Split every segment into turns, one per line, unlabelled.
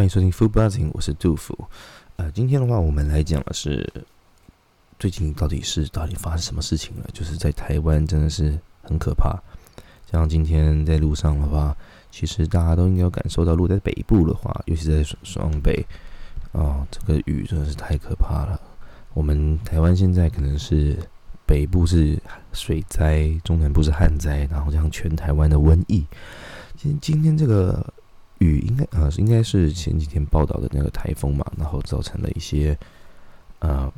欢迎收听 Food Buzzing，我是杜甫。呃，今天的话，我们来讲的是最近到底是到底发生什么事情了？就是在台湾真的是很可怕。像今天在路上的话，其实大家都应该有感受到，路在北部的话，尤其在双北，啊，这个雨真的是太可怕了。我们台湾现在可能是北部是水灾，中南部是旱灾，然后像全台湾的瘟疫。今今天这个。雨应该啊，应该是前几天报道的那个台风嘛，然后造成了一些呃，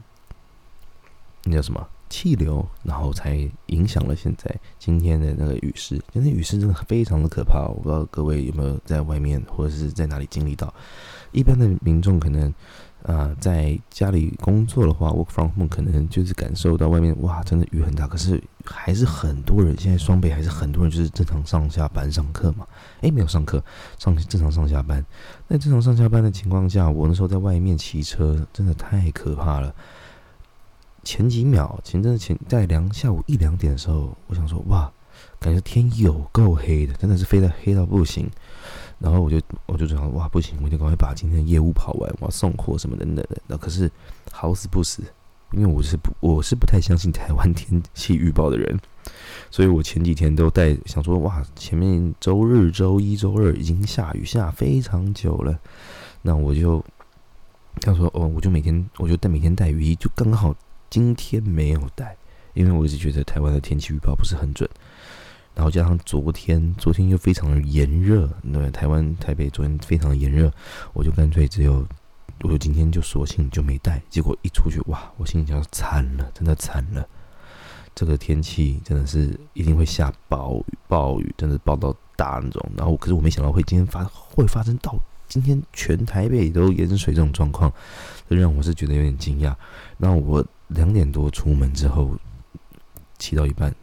那叫什么气流，然后才影响了现在今天的那个雨势。今天雨势真的非常的可怕，我不知道各位有没有在外面或者是在哪里经历到。一般的民众可能。啊，在家里工作的话，work from home 可能就是感受到外面哇，真的雨很大。可是还是很多人现在双倍，还是很多人就是正常上下班上课嘛。诶，没有上课，上正常上下班。那正常上下班的情况下，我那时候在外面骑车，真的太可怕了。前几秒，前阵前在两下午一两点的时候，我想说哇，感觉天有够黑的，真的是飞得黑到不行。然后我就我就想哇不行，我就赶快把今天的业务跑完，我要送货什么等等的。那可是好死不死，因为我是不我是不太相信台湾天气预报的人，所以我前几天都带想说哇，前面周日、周一周二已经下雨下非常久了，那我就他说哦，我就每天我就带每天带雨衣，就刚好今天没有带，因为我一直觉得台湾的天气预报不是很准。然后加上昨天，昨天又非常的炎热，对，台湾台北昨天非常的炎热，我就干脆只有，我就今天就索性就没带。结果一出去，哇，我心里想惨了，真的惨了。这个天气真的是一定会下暴雨，暴雨真的暴到大那种。然后可是我没想到会今天发会发生到今天全台北都淹水这种状况，这让我是觉得有点惊讶。那我两点多出门之后，骑到一半。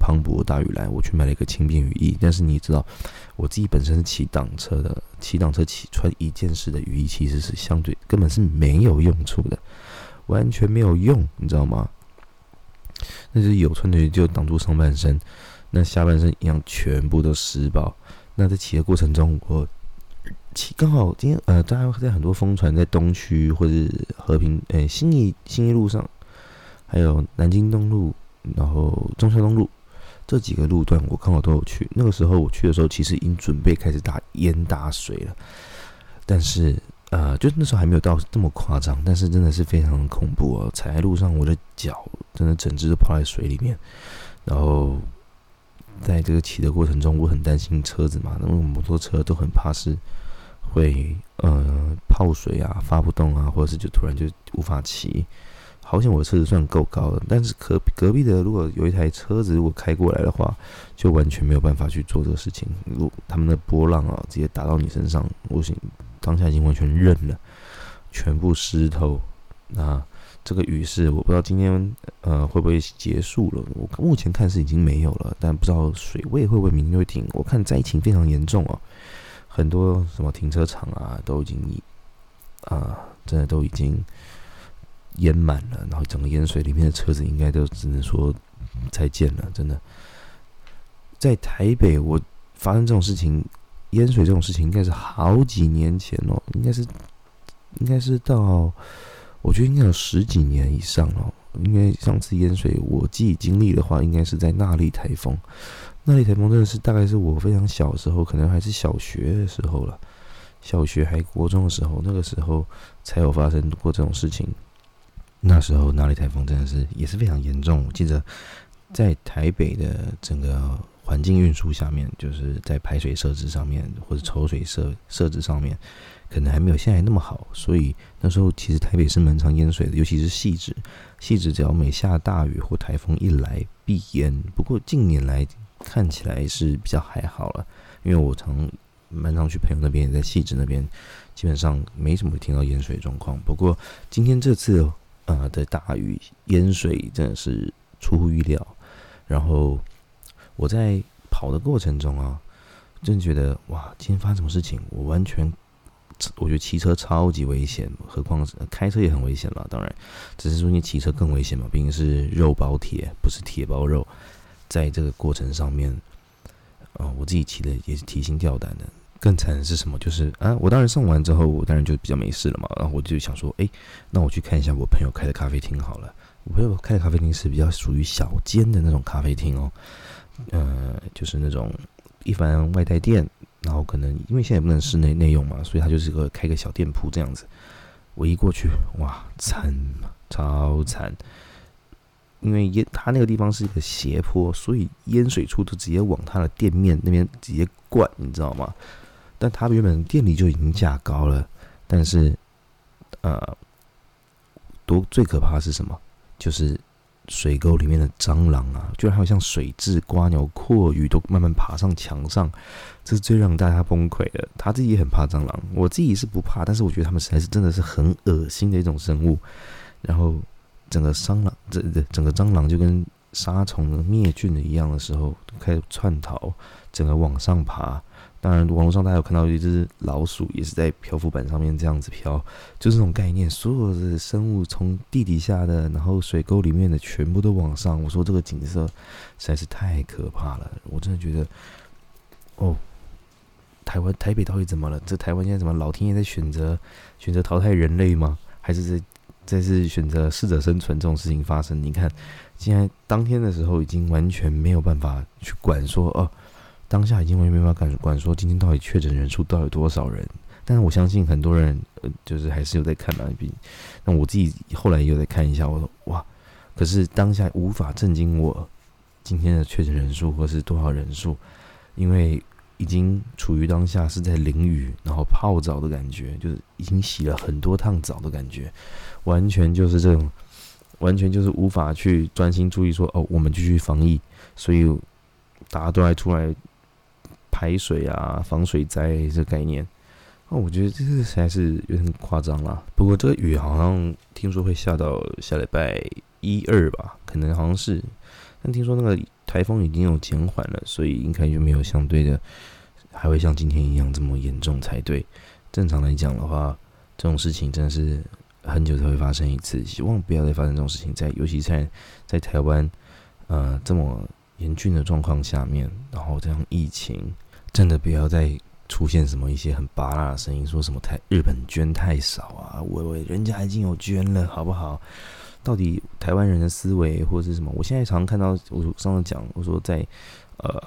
磅礴大雨来，我去买了一个轻便雨衣。但是你知道，我自己本身是骑挡车的，骑挡车骑穿一件式的雨衣，其实是相对根本是没有用处的，完全没有用，你知道吗？那就是有穿的就挡住上半身，那下半身一样全部都湿爆。那在骑的过程中，我刚好今天呃，大家在很多风船在东区或者和平诶新义新义路上，还有南京东路，然后中山东路。这几个路段我刚好都有去。那个时候我去的时候，其实已经准备开始打淹大水了。但是，呃，就那时候还没有到这么夸张。但是真的是非常恐怖哦！踩在路上，我的脚真的整只都泡在水里面。然后，在这个骑的过程中，我很担心车子嘛，因为摩托车都很怕是会呃泡水啊、发不动啊，或者是就突然就无法骑。好险我的车子算够高的，但是隔隔壁的如果有一台车子如果开过来的话，就完全没有办法去做这个事情。如他们的波浪啊，直接打到你身上，我行，当下已经完全认了，全部湿透。那这个雨势，我不知道今天呃会不会结束了。我目前看是已经没有了，但不知道水位会不会明天会停。我看灾情非常严重哦，很多什么停车场啊都已经啊，真的都已经。淹满了，然后整个淹水里面的车子应该都只能说再见了。真的，在台北，我发生这种事情，淹水这种事情，应该是好几年前哦，应该是，应该是到，我觉得应该有十几年以上了。因为上次淹水，我记忆经历的话，应该是在那莉台风。那莉台风真的是大概是我非常小时候，可能还是小学的时候了，小学还国中的时候，那个时候才有发生过这种事情。那时候，那里台风真的是也是非常严重。我记得在台北的整个环境运输下面，就是在排水设置上面或者抽水设设置上面，可能还没有现在那么好。所以那时候其实台北是蛮常淹水的，尤其是细致，细致只要每下大雨或台风一来必淹。不过近年来看起来是比较还好了，因为我常蛮常去朋友那边，在细致那边，基本上没什么听到淹水状况。不过今天这次。呃的大雨淹水真的是出乎意料，然后我在跑的过程中啊，真觉得哇，今天发生什么事情？我完全，我觉得骑车超级危险，何况是开车也很危险了。当然，只是说你骑车更危险嘛，毕竟是肉包铁，不是铁包肉。在这个过程上面，啊，我自己骑的也是提心吊胆的。更惨的是什么？就是啊，我当然送完之后，我当然就比较没事了嘛。然后我就想说，哎，那我去看一下我朋友开的咖啡厅好了。我朋友开的咖啡厅是比较属于小间的那种咖啡厅哦，呃，就是那种一般外带店。然后可能因为现在也不能室内内用嘛，所以他就是个开个小店铺这样子。我一过去，哇，惨，超惨！因为淹他那个地方是一个斜坡，所以淹水处都直接往他的店面那边直接灌，你知道吗？但他原本店里就已经价高了，但是，呃，多最可怕是什么？就是水沟里面的蟑螂啊，居然还有像水蛭、瓜鸟、阔鱼都慢慢爬上墙上，这是最让大家崩溃的。他自己也很怕蟑螂，我自己是不怕，但是我觉得他们实在是真的是很恶心的一种生物。然后整个蟑螂，这这整个蟑螂就跟杀虫灭菌的一样的时候，开始窜逃，整个往上爬。当然，网络上大家有看到一只老鼠，也是在漂浮板上面这样子漂，就是这种概念。所有的生物从地底下的，然后水沟里面的，全部都往上。我说这个景色实在是太可怕了，我真的觉得，哦，台湾台北到底怎么了？这台湾现在怎么老天爷在选择选择淘汰人类吗？还是在在是选择适者生存这种事情发生？你看，现在当天的时候已经完全没有办法去管说哦。当下已经完全没办法管管说今天到底确诊人数到底多少人，但是我相信很多人呃就是还是有在看嘛，比那我自己后来也有在看一下，我说哇，可是当下无法震惊我今天的确诊人数或是多少人数，因为已经处于当下是在淋雨然后泡澡的感觉，就是已经洗了很多趟澡的感觉，完全就是这种，完全就是无法去专心注意说哦我们继续防疫，所以大家都还出来。排水啊，防水灾这概念，那我觉得这个实在是有点夸张了。不过这个雨好像听说会下到下礼拜一二吧，可能好像是。但听说那个台风已经有减缓了，所以应该就没有相对的还会像今天一样这么严重才对。正常来讲的话，这种事情真的是很久才会发生一次，希望不要再发生这种事情。在尤其在在台湾，呃，这么严峻的状况下面，然后这样疫情。真的不要再出现什么一些很拔辣的声音，说什么太日本捐太少啊，我我人家已经有捐了，好不好？到底台湾人的思维或者是什么？我现在常看到，我上次讲，我说在呃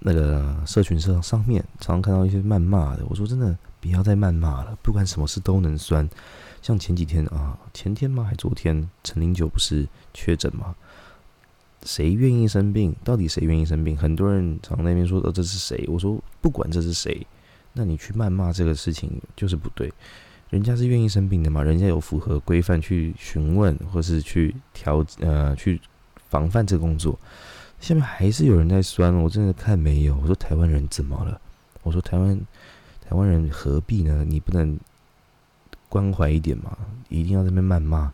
那个社群上上面，常常看到一些谩骂的。我说真的，不要再谩骂了，不管什么事都能酸。像前几天啊，前天吗？还昨天，陈零九不是确诊吗？谁愿意生病？到底谁愿意生病？很多人常那边说：“哦，这是谁？”我说：“不管这是谁，那你去谩骂这个事情就是不对。人家是愿意生病的嘛？人家有符合规范去询问，或是去调呃去防范这个工作。下面还是有人在酸，我真的看没有。我说台湾人怎么了？我说台湾台湾人何必呢？你不能关怀一点嘛？一定要在那边谩骂，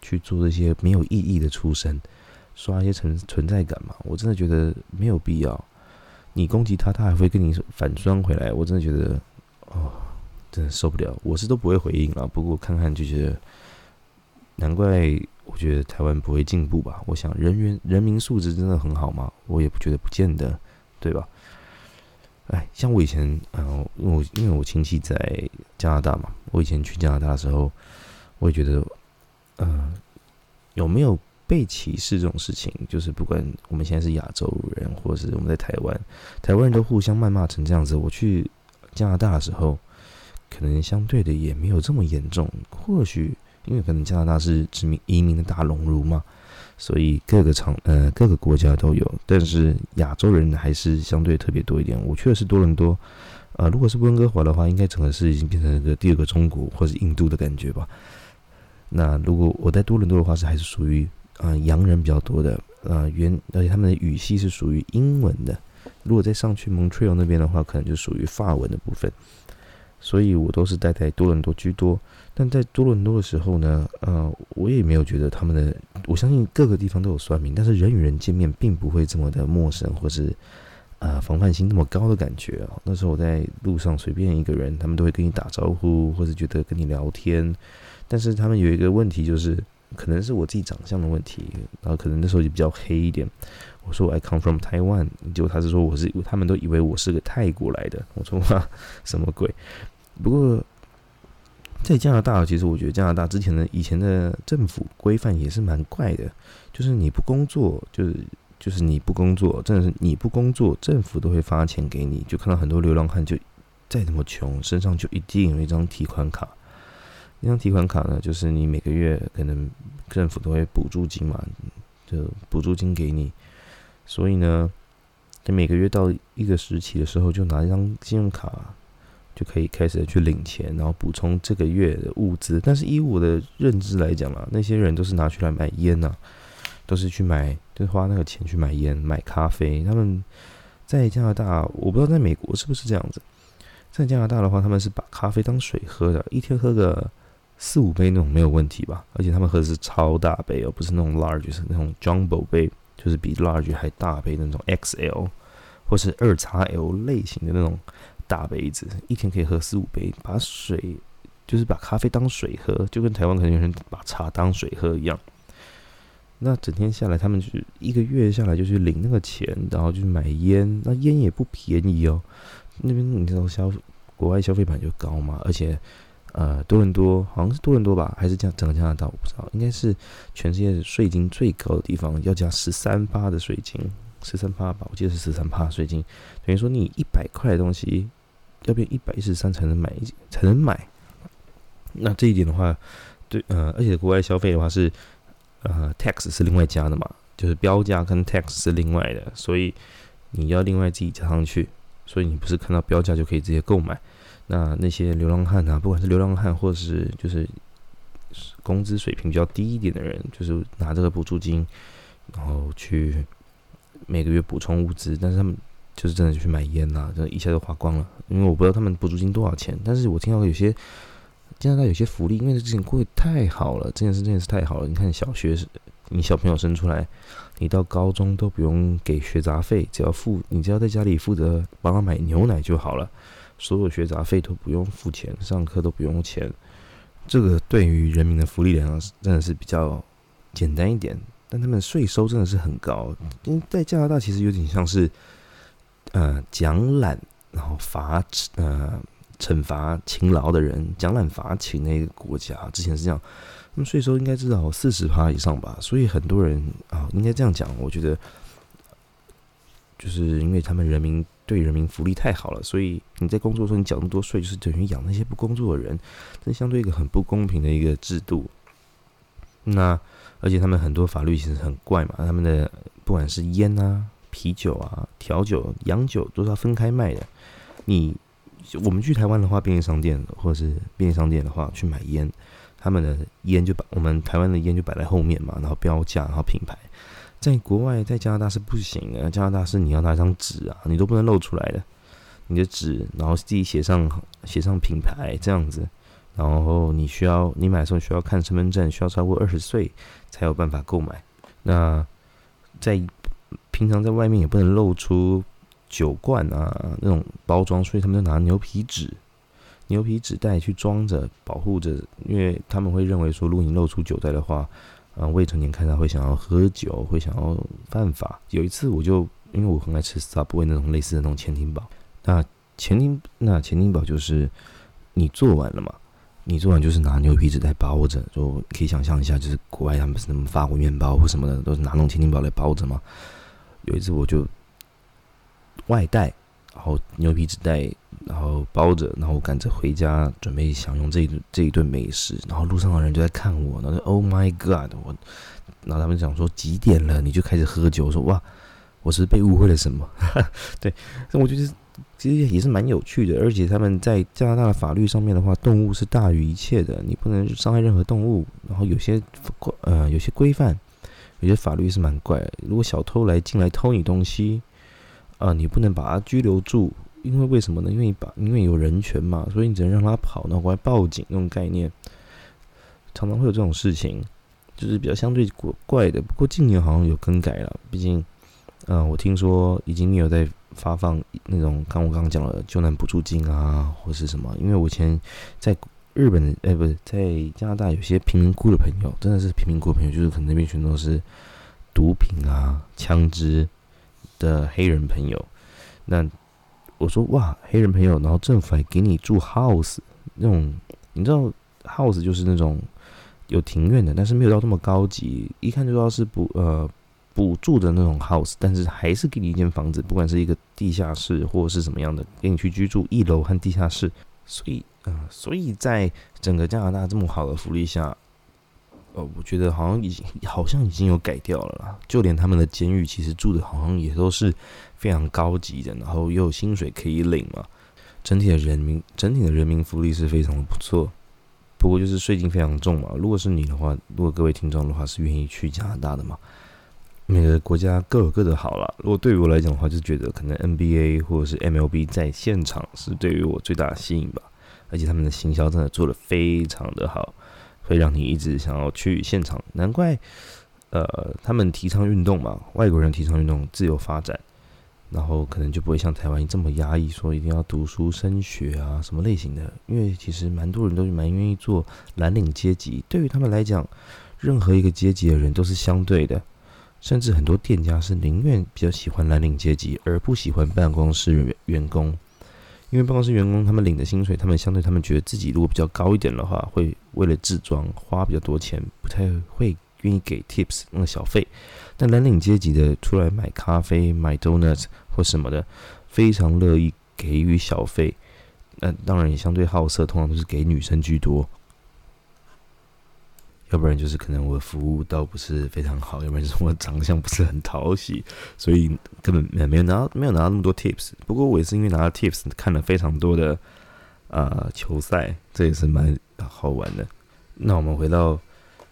去做这些没有意义的出声。”刷一些存存在感嘛，我真的觉得没有必要。你攻击他，他还会跟你反酸回来，我真的觉得，哦，真的受不了。我是都不会回应了，不过看看就觉得，难怪我觉得台湾不会进步吧。我想人员人民素质真的很好吗？我也不觉得，不见得，对吧？哎，像我以前，嗯，我因为我亲戚在加拿大嘛，我以前去加拿大的时候，我也觉得，嗯，有没有？被歧视这种事情，就是不管我们现在是亚洲人，或者是我们在台湾，台湾人都互相谩骂成这样子。我去加拿大的时候，可能相对的也没有这么严重。或许因为可能加拿大是殖民移民的大熔炉嘛，所以各个场呃各个国家都有。但是亚洲人还是相对特别多一点。我去的是多伦多，呃，如果是温哥华的话，应该整个是已经变成一个第二个中国或者印度的感觉吧。那如果我在多伦多的话，是还是属于。啊，洋人比较多的，呃，原而且他们的语系是属于英文的。如果再上去 Montreal 那边的话，可能就属于法文的部分。所以我都是待在多伦多居多。但在多伦多的时候呢，呃，我也没有觉得他们的，我相信各个地方都有算命，但是人与人见面并不会这么的陌生，或是呃防范心那么高的感觉啊。那时候我在路上随便一个人，他们都会跟你打招呼，或者觉得跟你聊天。但是他们有一个问题就是。可能是我自己长相的问题，然后可能那时候就比较黑一点，我说 I come from Taiwan，结果他是说我是，他们都以为我是个泰国来的。我说哇，什么鬼？不过在加拿大，其实我觉得加拿大之前的以前的政府规范也是蛮怪的，就是你不工作，就是就是你不工作，真的是你不工作，政府都会发钱给你。就看到很多流浪汉，就再怎么穷，身上就一定有一张提款卡。那张提款卡呢，就是你每个月可能政府都会补助金嘛，就补助金给你。所以呢，你每个月到一个时期的时候，就拿一张信用卡，就可以开始去领钱，然后补充这个月的物资。但是以我的认知来讲啊，那些人都是拿去来买烟呐，都是去买，就花那个钱去买烟、买咖啡。他们在加拿大，我不知道在美国是不是这样子。在加拿大的话，他们是把咖啡当水喝的，一天喝个四五杯那种没有问题吧？而且他们喝的是超大杯哦，不是那种 large，是那种 jumbo 杯。就是比 large 还大杯那种 XL 或是二叉 L 类型的那种大杯子，一天可以喝四五杯。把水就是把咖啡当水喝，就跟台湾可能有人把茶当水喝一样。那整天下来，他们就一个月下来就去领那个钱，然后就买烟。那烟也不便宜哦。那边你知道消国外消费版就高嘛，而且。呃，多伦多好像是多伦多吧，还是加整个加拿大，我不知道，应该是全世界税金最高的地方，要加十三趴的税金，十三趴吧，我记得是十三趴税金，等于说你一百块的东西要变一百一十三才能买，才能买。那这一点的话，对，呃，而且国外消费的话是，呃，tax 是另外加的嘛，就是标价跟 tax 是另外的，所以你要另外自己加上去，所以你不是看到标价就可以直接购买。那那些流浪汉啊，不管是流浪汉，或者是就是工资水平比较低一点的人，就是拿这个补助金，然后去每个月补充物资，但是他们就是真的去买烟呐，这一下就花光了。因为我不知道他们补助金多少钱，但是我听到有些加拿大有些福利，因为这事情过得太好了，这件事真的是太好了。你看小学是，你小朋友生出来，你到高中都不用给学杂费，只要付，你只要在家里负责帮他买牛奶就好了。所有学杂费都不用付钱，上课都不用钱，这个对于人民的福利来讲真的是比较简单一点。但他们税收真的是很高，因为在加拿大其实有点像是呃奖懒，然后罚呃惩罚勤劳的人，奖懒罚勤的一个国家。之前是这样，那么税收应该至少四十趴以上吧。所以很多人啊，应该这样讲，我觉得就是因为他们人民。对人民福利太好了，所以你在工作的时候你缴那么多税，就是等于养那些不工作的人，这相对一个很不公平的一个制度。那而且他们很多法律其实很怪嘛，他们的不管是烟啊、啤酒啊、调酒、洋酒都是要分开卖的。你我们去台湾的话，便利商店或者是便利商店的话去买烟，他们的烟就把我们台湾的烟就摆在后面嘛，然后标价，然后品牌。在国外，在加拿大是不行的。加拿大是你要拿一张纸啊，你都不能露出来的。你的纸，然后自己写上写上品牌这样子，然后你需要你买的时候需要看身份证，需要超过二十岁才有办法购买。那在平常在外面也不能露出酒罐啊那种包装，所以他们就拿牛皮纸、牛皮纸袋去装着，保护着，因为他们会认为说，如果你露出酒袋的话。啊，未成年看到会想要喝酒，会想要犯法。有一次，我就因为我很爱吃 Subway 那种类似的那种潜艇堡。那潜艇那潜艇堡就是你做完了嘛？你做完就是拿牛皮纸袋包着，就可以想象一下，就是国外他们是那么法国面包或什么的，都是拿那种潜艇堡来包着嘛。有一次我就外带，然后牛皮纸袋。然后包着，然后赶着回家准备享用这一顿这一顿美食。然后路上的人就在看我，然后 Oh my God！我，然后他们讲说几点了，你就开始喝酒。我说哇，我是被误会了什么？对，那我觉得其实也是蛮有趣的。而且他们在加拿大的法律上面的话，动物是大于一切的，你不能伤害任何动物。然后有些规呃有些规范，有些法律是蛮怪。如果小偷来进来偷你东西，啊，你不能把他拘留住。因为为什么呢？因为把因为有人权嘛，所以你只能让他跑，然后过来报警那种概念，常常会有这种事情，就是比较相对怪怪的。不过近年好像有更改了，毕竟，嗯，我听说已经没有在发放那种刚我刚刚讲的救难补助金啊，或是什么。因为我以前在日本，哎，不是在加拿大，有些贫民窟的朋友，真的是贫民窟的朋友，就是可能那边全都是毒品啊、枪支，的黑人朋友。那我说哇，黑人朋友，然后政府还给你住 house 那种，你知道 house 就是那种有庭院的，但是没有到这么高级，一看就知道是补呃补助的那种 house，但是还是给你一间房子，不管是一个地下室或者是什么样的，给你去居住，一楼和地下室。所以，嗯，所以在整个加拿大这么好的福利下。呃，我觉得好像已经好像已经有改掉了啦。就连他们的监狱，其实住的好像也都是非常高级的，然后又有薪水可以领嘛。整体的人民，整体的人民福利是非常的不错。不过就是税金非常重嘛。如果是你的话，如果各位听众的话是愿意去加拿大的嘛，每个国家各有各的好了。如果对于我来讲的话，就觉得可能 NBA 或者是 MLB 在现场是对于我最大的吸引吧。而且他们的行销真的做的非常的好。会让你一直想要去现场，难怪，呃，他们提倡运动嘛，外国人提倡运动，自由发展，然后可能就不会像台湾这么压抑，说一定要读书升学啊，什么类型的。因为其实蛮多人都蛮愿意做蓝领阶级，对于他们来讲，任何一个阶级的人都是相对的，甚至很多店家是宁愿比较喜欢蓝领阶级，而不喜欢办公室员员工。因为办公室员工他们领的薪水，他们相对他们觉得自己如果比较高一点的话，会为了自装花比较多钱，不太会愿意给 tips 那个小费。但蓝领阶级的出来买咖啡、买 donuts 或什么的，非常乐意给予小费。那当然也相对好色，通常都是给女生居多。要不然就是可能我的服务倒不是非常好，要不然就是我长相不是很讨喜，所以根本没没有拿到没有拿到那么多 tips。不过我也是因为拿到 tips 看了非常多的啊球赛，这也是蛮好玩的。那我们回到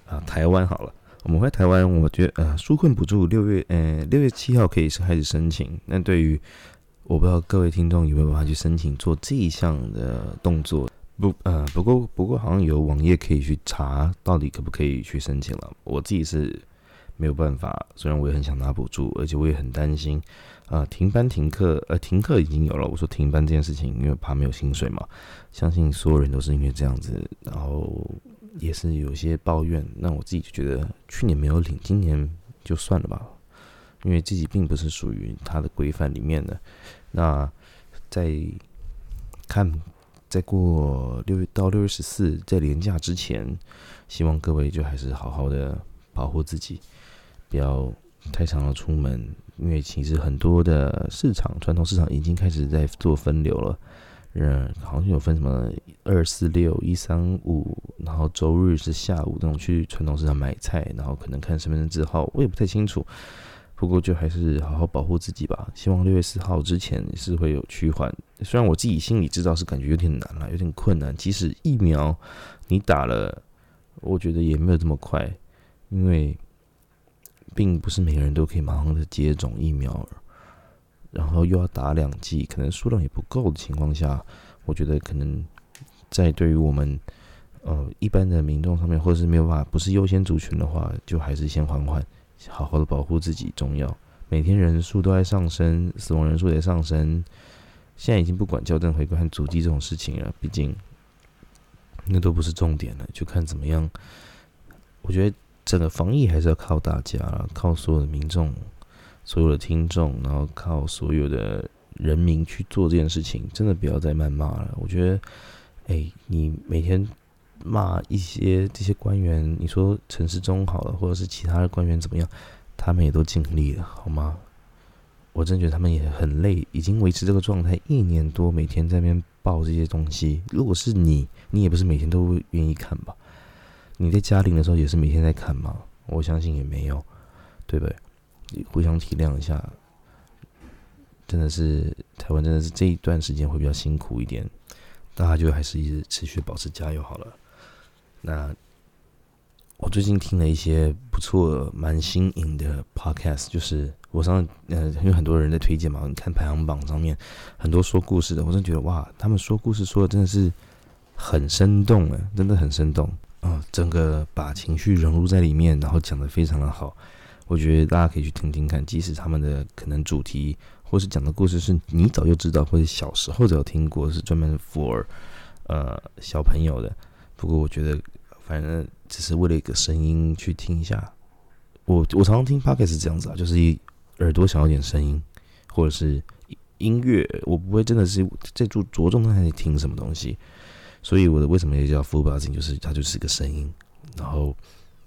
啊台湾好了，我们回台湾，我觉得呃纾困补助六月呃六月七号可以开始申请。那对于我不知道各位听众有没有办法去申请做这一项的动作。不，呃，不过不过好像有网页可以去查，到底可不可以去申请了。我自己是没有办法，虽然我也很想拿补助，而且我也很担心，啊，停班停课，呃，停课已经有了。我说停班这件事情，因为怕没有薪水嘛，相信所有人都是因为这样子，然后也是有些抱怨。那我自己就觉得，去年没有领，今年就算了吧，因为自己并不是属于他的规范里面的。那在看。在过六月到六月十四，在年假之前，希望各位就还是好好的保护自己，不要太常的出门，因为其实很多的市场，传统市场已经开始在做分流了。嗯，好像有分什么二四六一三五，然后周日是下午那种去传统市场买菜，然后可能看身份证字号，我也不太清楚。不过就还是好好保护自己吧。希望六月四号之前是会有趋缓。虽然我自己心里知道是感觉有点难了，有点困难。即使疫苗你打了，我觉得也没有这么快，因为并不是每个人都可以马上的接种疫苗，然后又要打两剂，可能数量也不够的情况下，我觉得可能在对于我们呃一般的民众上面，或者是没有办法不是优先族群的话，就还是先缓缓。好好的保护自己重要。每天人数都在上升，死亡人数也上升。现在已经不管校正回归和阻击这种事情了，毕竟那都不是重点了，就看怎么样。我觉得整个防疫还是要靠大家，靠所有的民众、所有的听众，然后靠所有的人民去做这件事情。真的不要再谩骂了。我觉得，哎，你每天。骂一些这些官员，你说陈世忠好了，或者是其他的官员怎么样？他们也都尽力了，好吗？我真觉得他们也很累，已经维持这个状态一年多，每天在那边报这些东西。如果是你，你也不是每天都愿意看吧？你在家庭的时候也是每天在看吗？我相信也没有，对不对？互相体谅一下。真的是台湾，真的是这一段时间会比较辛苦一点，大家就还是一直持续保持加油好了。那我最近听了一些不错、蛮新颖的 podcast，就是我上呃，因为很多人在推荐嘛，你看排行榜上面很多说故事的，我真的觉得哇，他们说故事说的真的是很生动啊，真的很生动。啊，整个把情绪融入在里面，然后讲的非常的好，我觉得大家可以去听听看，即使他们的可能主题或是讲的故事是你早就知道，或者小时候就有听过，是专门 for 呃小朋友的，不过我觉得。反正只是为了一个声音去听一下，我我常常听 podcast 是这样子啊，就是一耳朵想要点声音，或者是音乐，我不会真的是在注着重在听什么东西。所以我的为什么也叫 full buzzing，就是它就是个声音，然后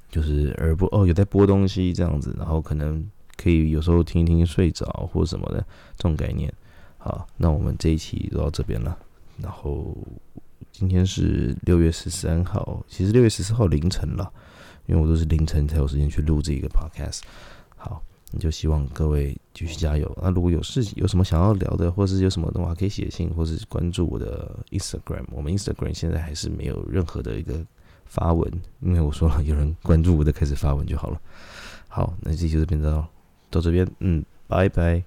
就是耳播哦有在播东西这样子，然后可能可以有时候听一听睡着或什么的这种概念。好，那我们这一期就到这边了。然后今天是六月十三号，其实六月十四号凌晨了，因为我都是凌晨才有时间去录这一个 podcast。好。你就希望各位继续加油。那如果有事情有什么想要聊的，或是有什么的话，可以写信，或是关注我的 Instagram。我们 Instagram 现在还是没有任何的一个发文，因为我说了，有人关注我的开始发文就好了。好，那这期就变到到这边，嗯，拜拜。